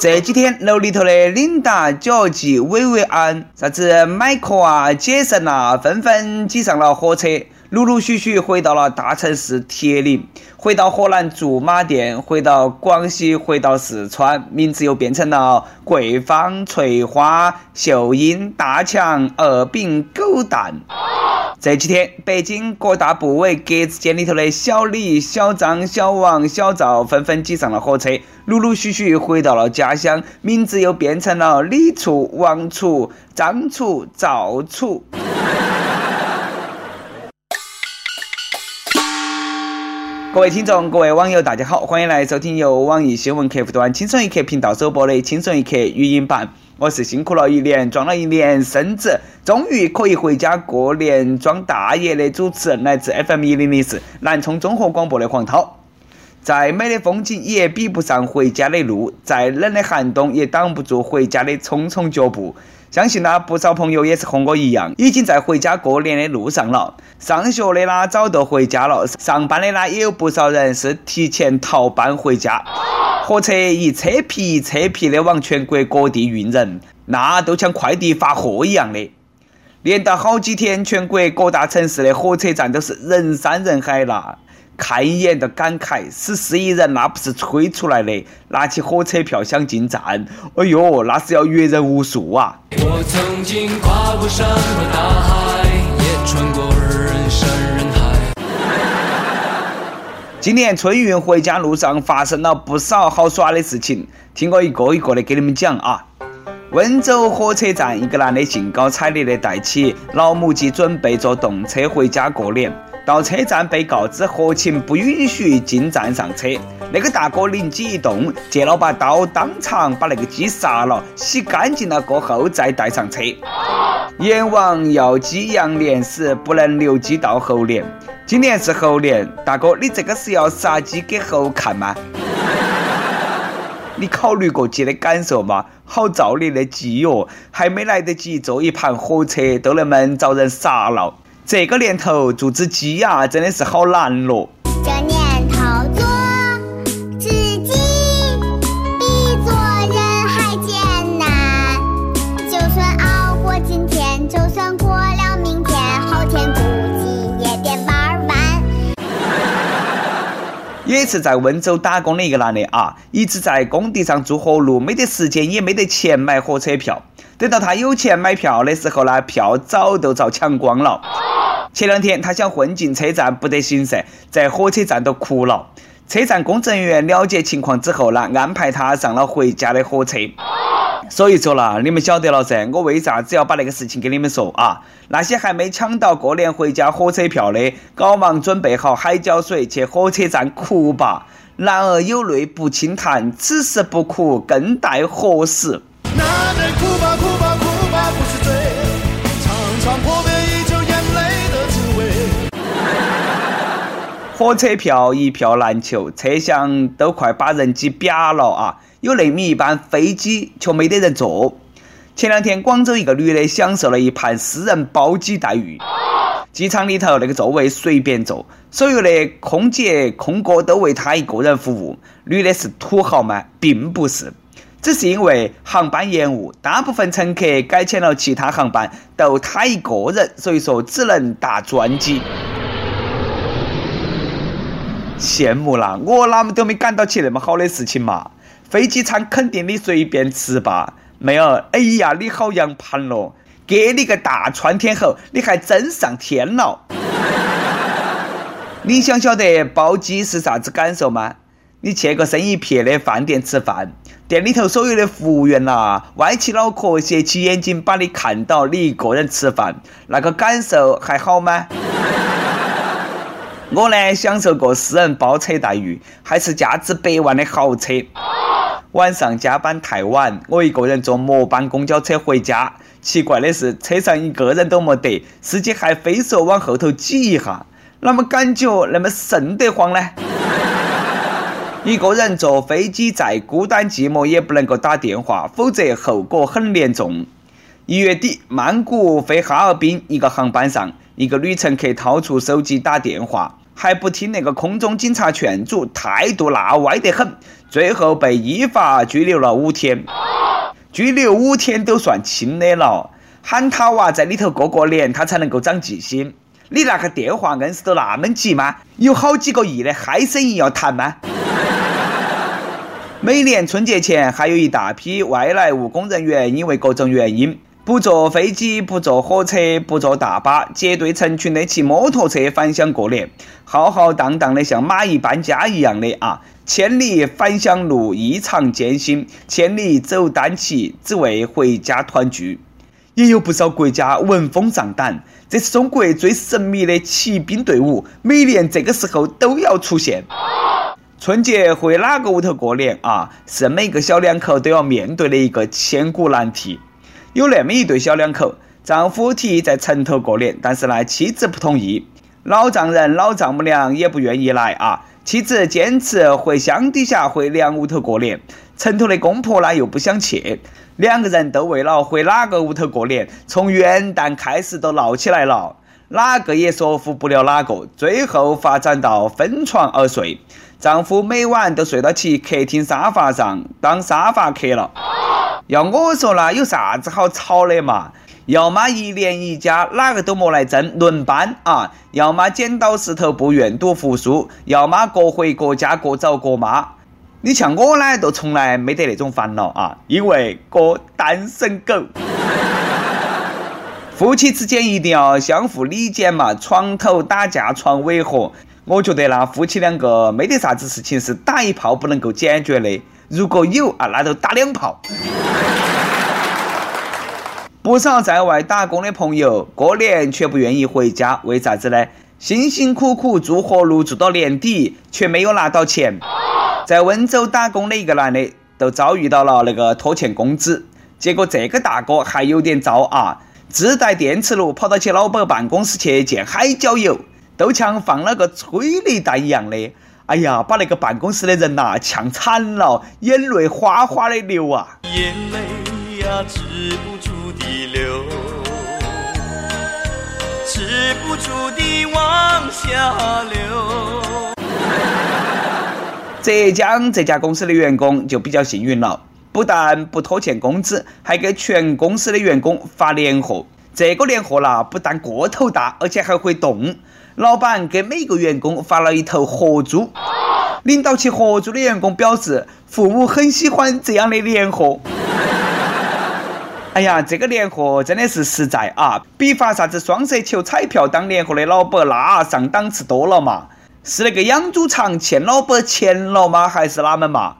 这几天楼里头的琳达、脚记、薇薇安、啥子迈克啊、杰森啊，纷纷挤上了火车，陆陆续续回到了大城市铁岭，回到河南驻马店，回到广西，回到四川，名字又变成了桂芳、翠花、秀英、大强、二饼、狗蛋。这几天，北京各大部委格子间里头的小李、小张、小王、小赵纷纷挤上了火车，陆陆续续回到了家乡，名字又变成了李处、王处、张楚、赵楚。各位听众，各位网友，大家好，欢迎来收听由网易新闻客户端“轻松一刻”频道首播的《轻松一刻》语音版。我是辛苦了一年，装了一年身子，终于可以回家过年装大爷的主持人，来自 FM 一零零四南充综合广播的黄涛。再美的风景也比不上回家的路，再冷的寒冬也挡不住回家的匆匆脚步。相信呢，不少朋友也是和我一样，已经在回家过年的路上了。上学的啦，早都回家了；上班的啦，也有不少人是提前逃班回家。火车一车皮一车皮的往全国各地运人，那都像快递发货一样的。连到好几天，全国各大城市的火车站都是人山人海啦。看一眼都感慨，十四亿人那不是吹出来的。拿起火车票想进站，哎呦，那是要阅人无数啊！我曾经跨过山和大海，也穿过人山人海。今年春运回家路上发生了不少好耍的事情，听我一个一个的给你们讲啊。温州火车站，一个男的兴高采烈的带起老母鸡，准备坐动车回家过年。到车站被告知合情不允许进站上车，那个大哥灵机一动，借了把刀，当场把那个鸡杀了，洗干净了过后再带上车。阎王要鸡羊年时不能留鸡到猴年，今年是猴年，大哥你这个是要杀鸡给猴看吗？你考虑过鸡的感受吗？好造孽的鸡哟，还没来得及坐一盘火车，都那么遭人杀了。这个年头做只鸡呀，真的是好难咯。这年头做只鸡，比做人还艰难。就算熬过今天，就算过了明天，后天估计也得玩完。有一次在温州打工的一个男的啊，一直在工地上做活路，没得时间，也没得钱买火车票。等到他有钱买票的时候呢，票早都遭抢光了。前两天他想混进车站，不得行噻，在火车站都哭了。车站工作人员了解情况之后呢，安排他上了回家的火车。所以说啦，你们晓得了噻，我为啥子要把那个事情给你们说啊？那些还没抢到过年回家火车票的，赶忙准备好海椒水去火车站哭吧。男儿有泪不轻弹，此时不哭更待何时？火车票一票难求，车厢都快把人挤瘪了啊！有那么一班飞机却没得人坐。前两天广州一个女的享受了一盘私人包机待遇，机场里头那个座位随便坐，所有的空姐空哥都为她一个人服务。女的是土豪吗？并不是。只是因为航班延误，大部分乘客改签了其他航班，就她一个人，所以说只能搭专机。羡慕啦，我哪么都没赶到起那么好的事情嘛！飞机餐肯定你随便吃吧，妹儿，哎呀，你好洋盘咯，给你个大川天猴，你还真上天了！你想晓得包机是啥子感受吗？你去个生意撇的饭店吃饭。店里头所有的服务员呐，歪起脑壳，斜起眼睛，把你看到你一个人吃饭，那个感受还好吗？我呢，享受过私人包车待遇，还是价值百万的豪车。晚上加班太晚，我一个人坐末班公交车回家。奇怪的是，车上一个人都没得，司机还非说往后头挤一下，那么感觉那么瘆得慌呢？一个人坐飞机再孤单寂寞，也不能够打电话，否则后果很严重。一月底，曼谷飞哈尔滨一个航班上，一个女乘客掏出手机打电话，还不听那个空中警察劝阻，态度那歪得很，最后被依法拘留了五天。拘留五天都算轻的了，喊他娃在里头过过年，他才能够长记性。你那个电话硬是都那么急吗？有好几个亿的嗨生意要谈吗？每年春节前，还有一大批外来务工人员因为各种原因，不坐飞机、不坐火车、不坐大巴，结队成群的骑摩托车返乡过年，浩浩荡荡的像蚂蚁搬家一样的啊！千里返乡路异常艰辛，千里走单骑，只为回家团聚。也有不少国家闻风丧胆，这是中国最神秘的骑兵队伍，每年这个时候都要出现。春节回哪个屋头过年啊？是每个小两口都要面对的一个千古难题。有那么一对小两口，丈夫提议在城头过年，但是呢，妻子不同意。老丈人、老丈母娘也不愿意来啊。妻子坚持回乡底下回娘屋头过年，城头的公婆呢又不想去。两个人都为了回哪个屋头过年，从元旦开始都闹起来了。哪个也说服不了哪个，最后发展到分床而睡。丈夫每晚都睡到起客厅沙发上当沙发客了。要我说呢，有啥子好吵的嘛？要么一年一家哪个都莫来争，轮班啊；要么剪刀石头布愿赌服输；要么各回各家各找各妈。你像我呢，都从来没得那种烦恼啊，因为个单身狗。夫妻之间一定要相互理解嘛，床头打架床尾和。我觉得那夫妻两个没得啥子事情是打一炮不能够解决的，如果有啊，那就打两炮。不少在外打工的朋友过年却不愿意回家，为啥子呢？辛辛苦苦做活路做到年底，却没有拿到钱。在温州打工的一个男的，都遭遇到了那个拖欠工资，结果这个大哥还有点招啊。自带电磁炉跑到其老板办公室去见海椒油，都像放了个催泪弹一样的。哎呀，把那个办公室的人呐呛惨了，眼泪哗哗的流啊！眼泪呀止不住的流，止不住的往下流。浙江这家公司的员工就比较幸运了。不但不拖欠工资，还给全公司的员工发年货。这个年货啦，不但个头大，而且还会动。老板给每个员工发了一头活猪。领导骑活猪的员工表示，父母很喜欢这样的年货。哎呀，这个年货真的是实在啊，比发啥子双色球彩票当年货的老板那上档次多了嘛。是那个养猪场欠老板钱了吗？还是哪们嘛？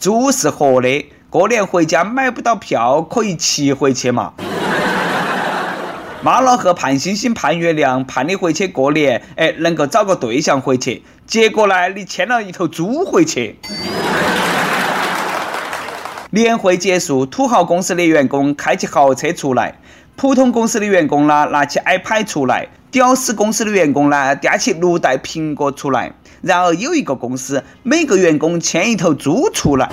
猪是活的，过年回家买不到票，可以骑回去嘛？妈老汉盼星星盼月亮，盼你回去过年，哎，能够找个对象回去。结果呢，你牵了一头猪回去。年会结束，土豪公司的员工开起豪车出来，普通公司的员工呢拿起 iPad 出来，屌丝公司的员工呢掂起六袋苹果出来。然而有一个公司，每个员工牵一头猪出来。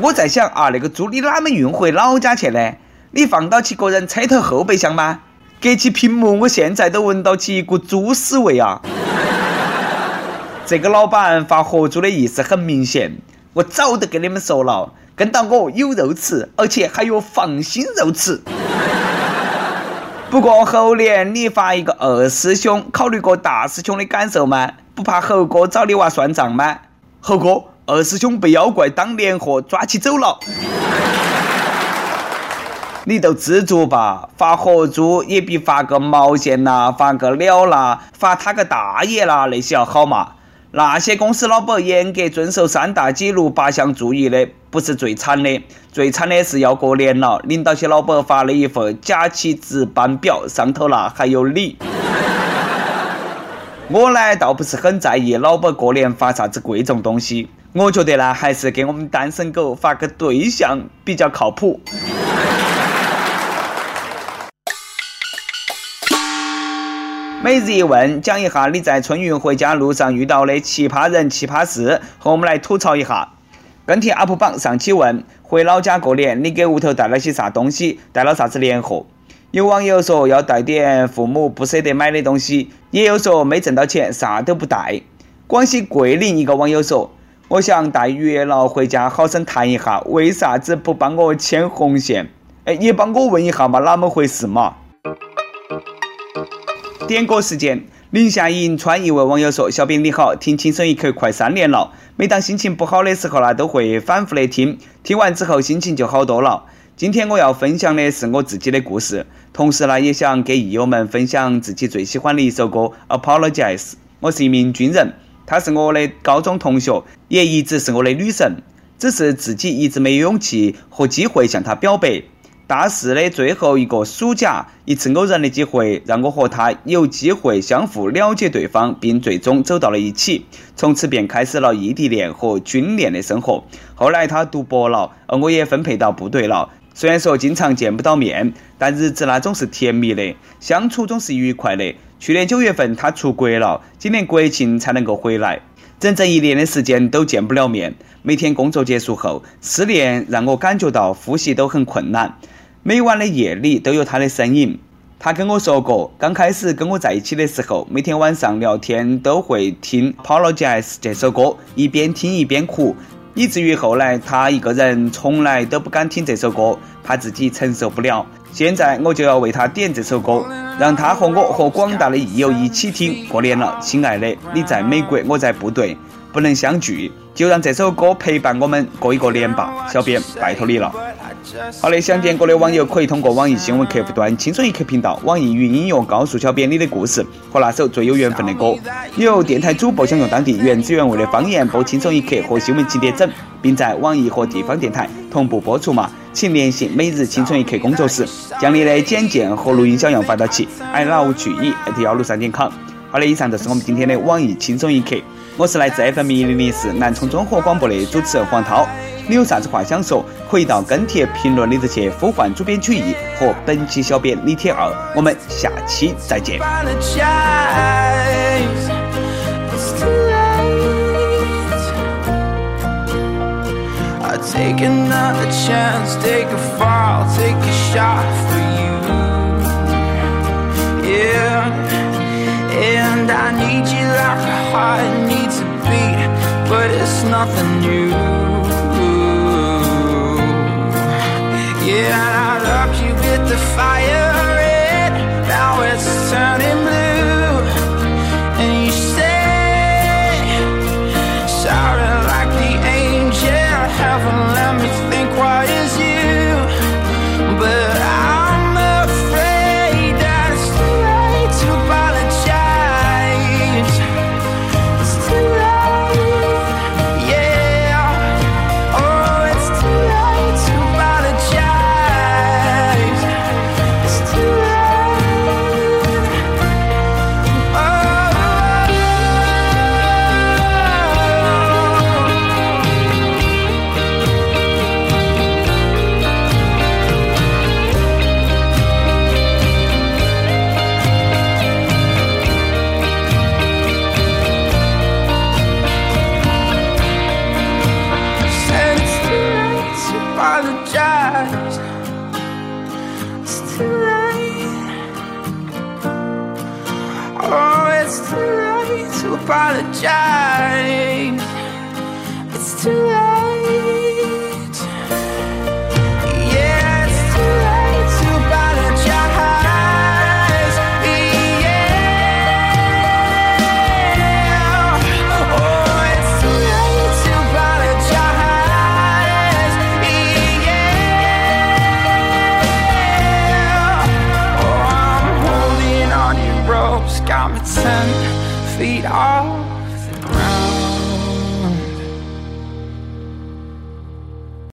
我在想啊，那个猪你哪么运回老家去呢？你放到起个人车头后备箱吗？隔起屏幕，我现在都闻到起一股猪屎味啊！这个老板发合租的意思很明显，我早都跟你们说了，跟到我有肉吃，而且还有放心肉吃。不过猴年你发一个二师兄，考虑过大师兄的感受吗？不怕猴哥找你娃算账吗？猴哥，二师兄被妖怪当年货抓起走了，你都知足吧？发活猪也比发个毛线啦、发个鸟啦、发他个大爷啦那些要好嘛。那些公司老板严格遵守三大纪律八项注意的，不是最惨的，最惨的是要过年了，领导些老板发了一份假期值班表，上头啦还有你。我呢倒不是很在意老板过年发啥子贵重东西，我觉得呢还是给我们单身狗发个对象比较靠谱。每日一问，讲一下你在春运回家路上遇到的奇葩人、奇葩事，和我们来吐槽一下。跟帖 UP 榜上期问：回老家过年，你给屋头带了些啥东西？带了啥子年货？有网友说要带点父母不舍得买的东西，也有说没挣到钱啥都不带。广西桂林一个网友说：“我想带月老回家，好生谈一下，为啥子不帮我牵红线？哎，也帮我问一下嘛，哪么回事嘛？”点歌时间，宁夏银川一位网友说：“小编你好，听轻松一刻快三年了，每当心情不好的时候呢，都会反复的听，听完之后心情就好多了。今天我要分享的是我自己的故事，同时呢，也想给益友们分享自己最喜欢的一首歌《Apologize》。我是一名军人。”她是我的高中同学，也一直是我的女神，只是自己一直没有勇气和机会向她表白。大四的最后一个暑假，一次偶然的机会让我和他有机会相互了解对方，并最终走到了一起。从此便开始了异地恋和军恋的生活。后来他读博了，而我也分配到部队了。虽然说经常见不到面，但日子那总是甜蜜的，相处总是愉快的。去年九月份，他出国了，今年国庆才能够回来，整整一年的时间都见不了面。每天工作结束后，失恋让我感觉到呼吸都很困难。每晚的夜里都有他的身影。他跟我说过，刚开始跟我在一起的时候，每天晚上聊天都会听《Apologize》这首歌，一边听一边哭，以至于后来他一个人从来都不敢听这首歌，怕自己承受不了。现在我就要为他点这首歌。让他和我和广大的益友一起听。过年了，亲爱的，你在美国，我在部队，不能相聚，就让这首歌陪伴我们过一个年吧。小编，拜托你了。好的，想点歌的网友可以通过网易新闻客户端“轻松一刻”频道、网易云音乐告诉小编你的故事和那首最有缘分的歌。有电台主播想用当地原汁原味的方言播《轻松一刻》和新闻七点整，并在网易和地方电台同步播出吗？请联系每日轻松一刻工作室，将你的简介和录音小样发到其 i love 曲艺幺六三点 com。好的，以上就是我们今天的网易轻松一刻。我是来自 FM 一零零四南充综合广播的主持人黄涛。你有啥子话想说？可以到跟帖评论里头去呼唤主编曲艺和本期小编李铁二。我们下期再见。Take another chance, take a fall, take a shot for you. Yeah, and I need you like a heart needs a beat, but it's nothing new. Yeah, I loved you with the fire